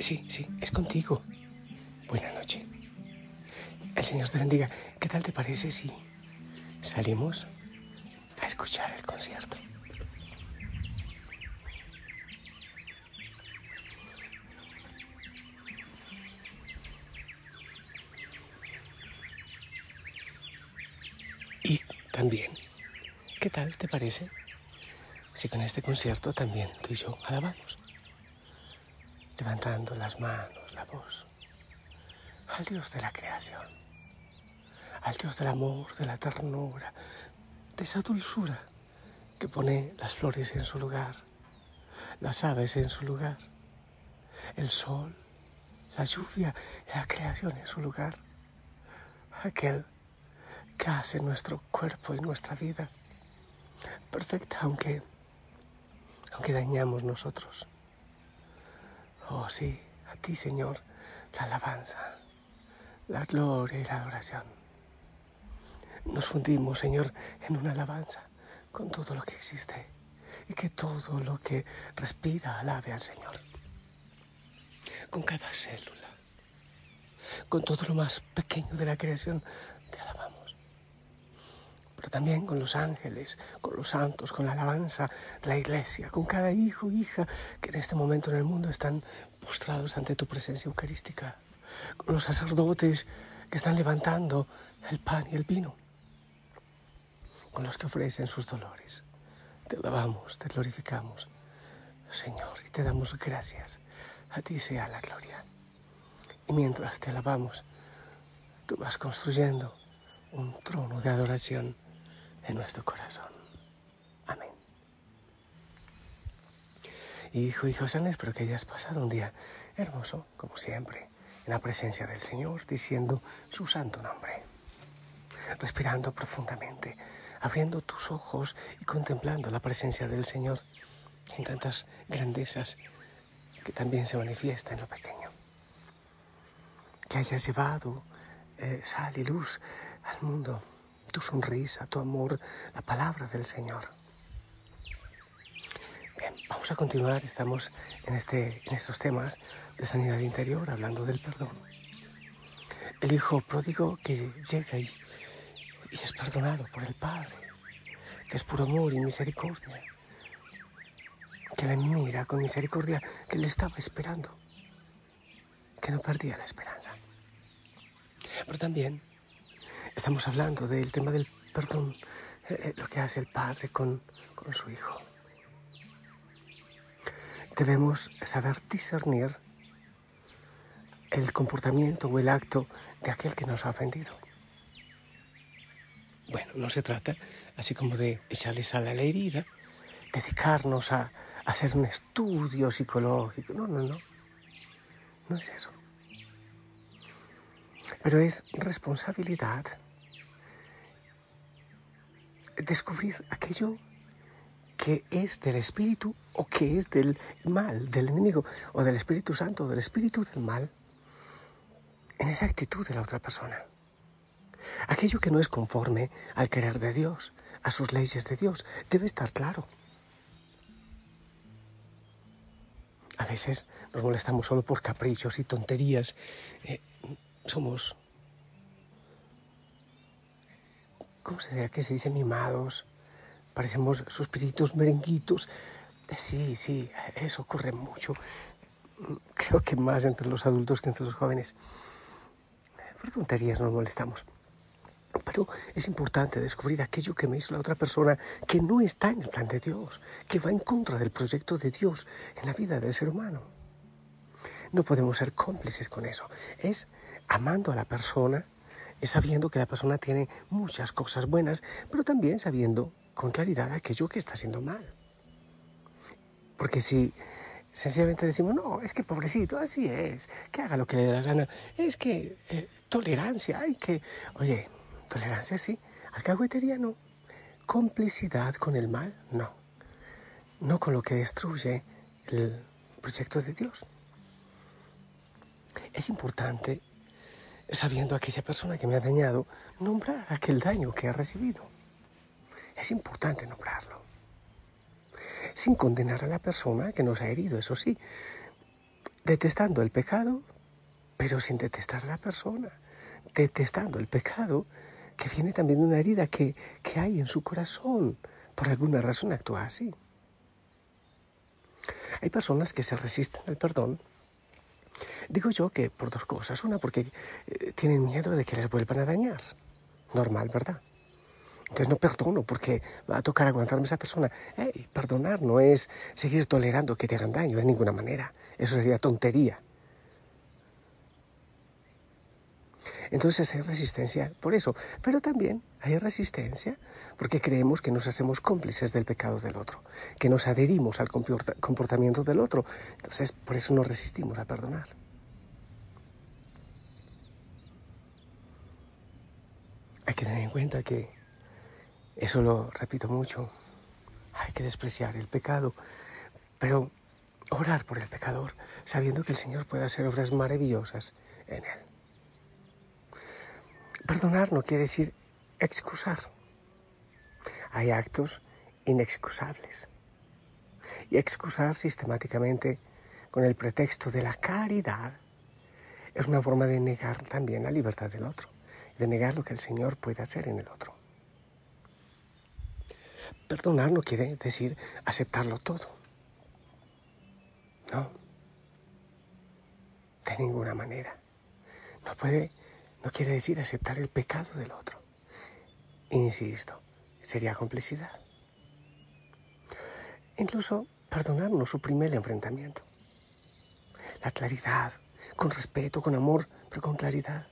sí, sí, es contigo. Buenas noches. El Señor te bendiga. ¿Qué tal te parece si salimos a escuchar el concierto? Y también, ¿qué tal te parece si con este concierto también tú y yo alabamos? Levantando las manos, la voz, al Dios de la creación, al Dios del amor, de la ternura, de esa dulzura que pone las flores en su lugar, las aves en su lugar, el sol, la lluvia, la creación en su lugar, aquel que hace nuestro cuerpo y nuestra vida perfecta, aunque, aunque dañamos nosotros. Oh sí, a ti Señor, la alabanza, la gloria y la adoración. Nos fundimos, Señor, en una alabanza con todo lo que existe y que todo lo que respira alabe al Señor. Con cada célula, con todo lo más pequeño de la creación, te alabamos pero también con los ángeles, con los santos, con la alabanza la iglesia, con cada hijo, hija que en este momento en el mundo están postrados ante tu presencia eucarística, con los sacerdotes que están levantando el pan y el vino, con los que ofrecen sus dolores. Te alabamos, te glorificamos, Señor, y te damos gracias. A ti sea la gloria. Y mientras te alabamos, tú vas construyendo un trono de adoración en nuestro corazón. Amén. Hijo y José, espero que hayas pasado un día hermoso, como siempre, en la presencia del Señor, diciendo su santo nombre. Respirando profundamente, abriendo tus ojos y contemplando la presencia del Señor en tantas grandezas que también se manifiesta en lo pequeño. Que hayas llevado eh, sal y luz al mundo tu sonrisa, tu amor, la palabra del Señor. Bien, vamos a continuar. Estamos en, este, en estos temas de sanidad interior, hablando del perdón. El hijo pródigo que llega y, y es perdonado por el Padre, que es puro amor y misericordia, que le mira con misericordia, que le estaba esperando, que no perdía la esperanza. Pero también Estamos hablando del tema del perdón, eh, eh, lo que hace el Padre con, con su Hijo. Debemos saber discernir el comportamiento o el acto de aquel que nos ha ofendido. Bueno, no se trata así como de echarle sal a la herida, dedicarnos a, a hacer un estudio psicológico. No, no, no. No es eso. Pero es responsabilidad descubrir aquello que es del espíritu o que es del mal, del enemigo, o del Espíritu Santo, o del espíritu del mal, en esa actitud de la otra persona. Aquello que no es conforme al querer de Dios, a sus leyes de Dios, debe estar claro. A veces nos molestamos solo por caprichos y tonterías. Eh, somos ¿cómo se dice? ¿Qué se dice? Mimados. Parecemos suspiritos merenguitos. Eh, sí, sí, eso ocurre mucho. Creo que más entre los adultos que entre los jóvenes. Por tonterías nos molestamos. Pero es importante descubrir aquello que me hizo la otra persona que no está en el plan de Dios, que va en contra del proyecto de Dios en la vida del ser humano. No podemos ser cómplices con eso. Es amando a la persona es sabiendo que la persona tiene muchas cosas buenas, pero también sabiendo con claridad aquello que está haciendo mal. Porque si sencillamente decimos, no, es que pobrecito, así es, que haga lo que le dé la gana, es que eh, tolerancia, hay que, oye, tolerancia sí, alcahuetería no, complicidad con el mal no, no con lo que destruye el proyecto de Dios. Es importante, sabiendo a aquella persona que me ha dañado, nombrar aquel daño que ha recibido. Es importante nombrarlo sin condenar a la persona que nos ha herido, eso sí, detestando el pecado, pero sin detestar a la persona, detestando el pecado que viene también de una herida que, que hay en su corazón, por alguna razón actúa así. Hay personas que se resisten al perdón. Digo yo que por dos cosas. Una, porque eh, tienen miedo de que les vuelvan a dañar. Normal, ¿verdad? Entonces no perdono porque va a tocar aguantarme a esa persona. perdonar no es seguir tolerando que te hagan daño de ninguna manera. Eso sería tontería. Entonces hay resistencia por eso, pero también hay resistencia porque creemos que nos hacemos cómplices del pecado del otro, que nos adherimos al comportamiento del otro. Entonces por eso nos resistimos a perdonar. Hay que tener en cuenta que eso lo repito mucho. Hay que despreciar el pecado, pero orar por el pecador, sabiendo que el Señor puede hacer obras maravillosas en él. Perdonar no quiere decir excusar. Hay actos inexcusables. Y excusar sistemáticamente con el pretexto de la caridad es una forma de negar también la libertad del otro, de negar lo que el Señor puede hacer en el otro. Perdonar no quiere decir aceptarlo todo. No. De ninguna manera. No puede, no quiere decir aceptar el pecado del otro. Insisto, sería complicidad. Incluso perdonar no suprime el enfrentamiento. La claridad, con respeto, con amor, pero con claridad.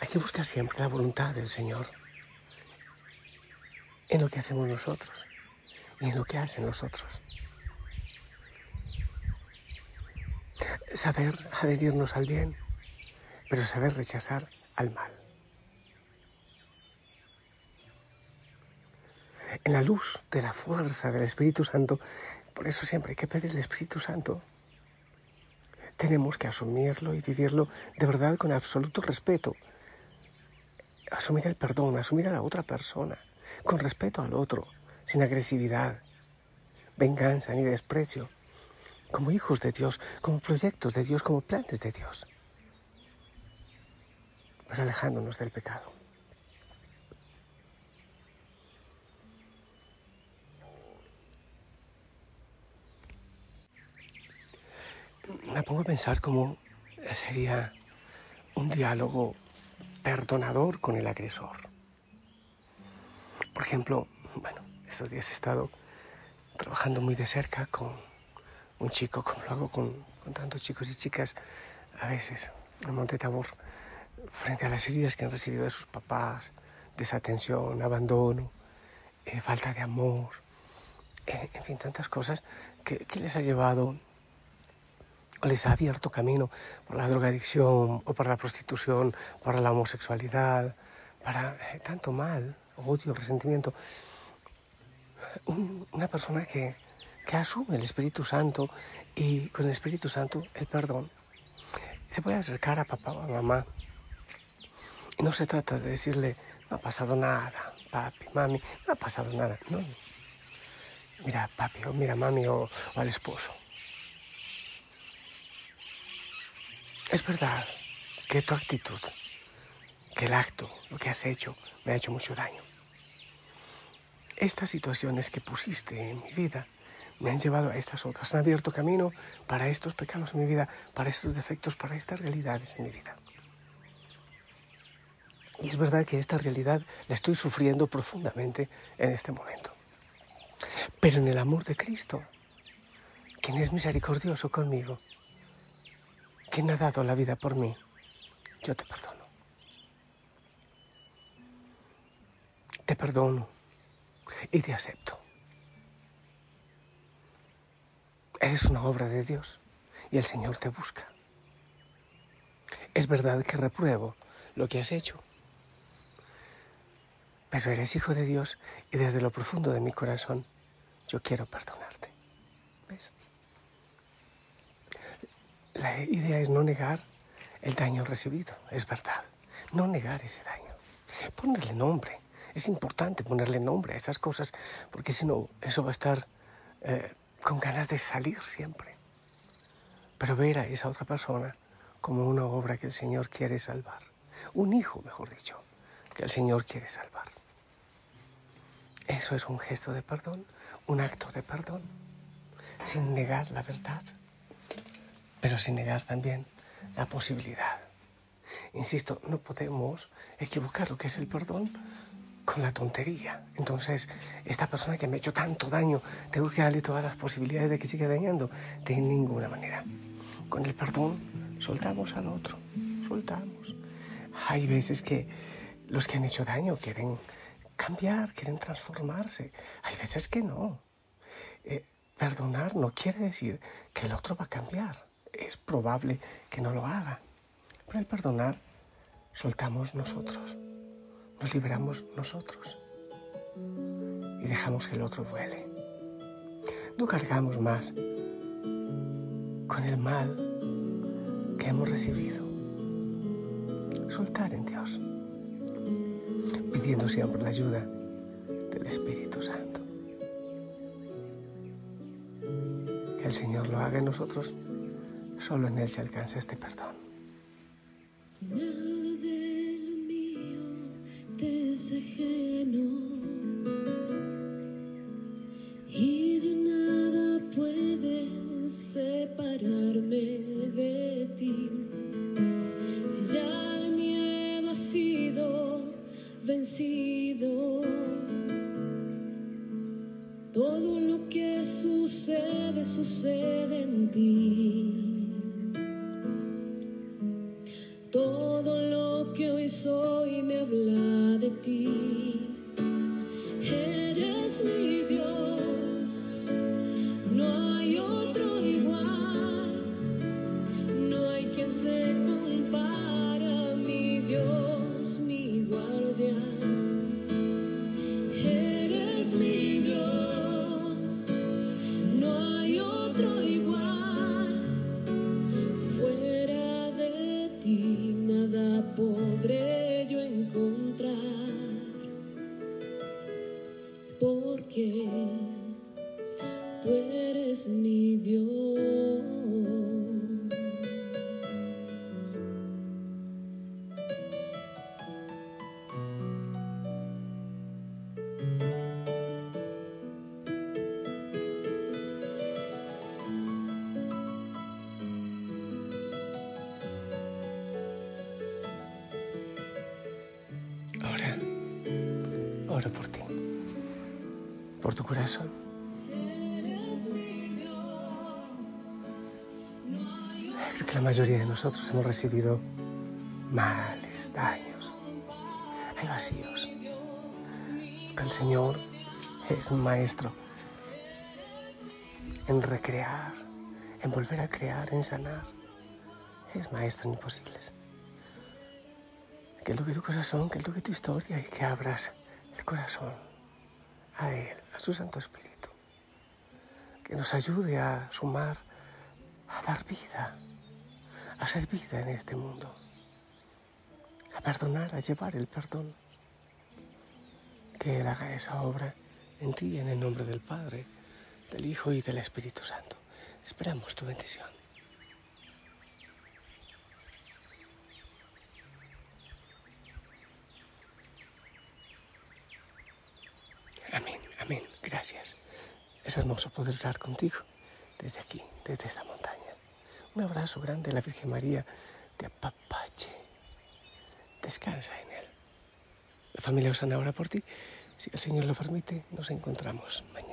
Hay que buscar siempre la voluntad del Señor en lo que hacemos nosotros y en lo que hacen los otros. Saber adherirnos al bien, pero saber rechazar al mal. En la luz de la fuerza del Espíritu Santo, por eso siempre hay que pedir el Espíritu Santo. Tenemos que asumirlo y vivirlo de verdad con absoluto respeto asumir el perdón, asumir a la otra persona, con respeto al otro, sin agresividad, venganza ni desprecio, como hijos de Dios, como proyectos de Dios, como planes de Dios, pero alejándonos del pecado. Me pongo a pensar cómo sería un diálogo perdonador con el agresor. Por ejemplo, bueno, estos días he estado trabajando muy de cerca con un chico, como lo hago con, tantos chicos y chicas a veces, en Monte Tabor, frente a las heridas que han recibido de sus papás, desatención, abandono, eh, falta de amor, eh, en fin, tantas cosas que, les ha llevado o les ha abierto camino por la drogadicción o por la prostitución, para la homosexualidad, para eh, tanto mal, odio, resentimiento. una persona que, que asume el Espíritu Santo y con el Espíritu Santo el perdón, se puede acercar a papá o a mamá. No se trata de decirle, no ha pasado nada, papi, mami, no ha pasado nada. No. Mira, papi, o mira, mami, o al esposo. Es verdad que tu actitud, que el acto, lo que has hecho, me ha hecho mucho daño. Estas situaciones que pusiste en mi vida me han llevado a estas otras, han abierto camino para estos pecados en mi vida, para estos defectos, para estas realidades en mi vida. Y es verdad que esta realidad la estoy sufriendo profundamente en este momento. Pero en el amor de Cristo quien es misericordioso conmigo, quien ha dado la vida por mí, yo te perdono. Te perdono y te acepto. Eres una obra de Dios y el Señor te busca. Es verdad que repruebo lo que has hecho, pero eres hijo de Dios y desde lo profundo de mi corazón yo quiero perdonarte. ¿Ves? La idea es no negar el daño recibido, es verdad. No negar ese daño. Ponerle nombre. Es importante ponerle nombre a esas cosas porque si no, eso va a estar eh, con ganas de salir siempre. Pero ver a esa otra persona como una obra que el Señor quiere salvar. Un hijo, mejor dicho, que el Señor quiere salvar. Eso es un gesto de perdón, un acto de perdón, sin negar la verdad, pero sin negar también la posibilidad. Insisto, no podemos equivocar lo que es el perdón con la tontería. Entonces, esta persona que me ha hecho tanto daño, tengo que darle todas las posibilidades de que siga dañando. De ninguna manera. Con el perdón, soltamos al otro, soltamos. Hay veces que los que han hecho daño quieren cambiar, quieren transformarse. Hay veces que no. Eh, perdonar no quiere decir que el otro va a cambiar. Es probable que no lo haga. Pero el perdonar, soltamos nosotros, nos liberamos nosotros y dejamos que el otro vuele. No cargamos más con el mal que hemos recibido. Soltar en Dios pidiendo siempre la ayuda del Espíritu Santo. Que el Señor lo haga en nosotros, solo en Él se alcanza este perdón. Oro por ti, por tu corazón. Creo que la mayoría de nosotros hemos recibido males, daños. Hay vacíos. El Señor es maestro en recrear, en volver a crear, en sanar. Es maestro en imposibles. Que Él toque tu corazón, que Él toque tu historia y que abras el corazón a Él, a su Santo Espíritu, que nos ayude a sumar, a dar vida, a ser vida en este mundo, a perdonar, a llevar el perdón. Que Él haga esa obra en ti, en el nombre del Padre, del Hijo y del Espíritu Santo. Esperamos tu bendición. Amén, amén, gracias. Es hermoso poder hablar contigo desde aquí, desde esta montaña. Un abrazo grande a la Virgen María de apapache. Descansa en él. La familia Osana ahora por ti. Si el Señor lo permite, nos encontramos mañana.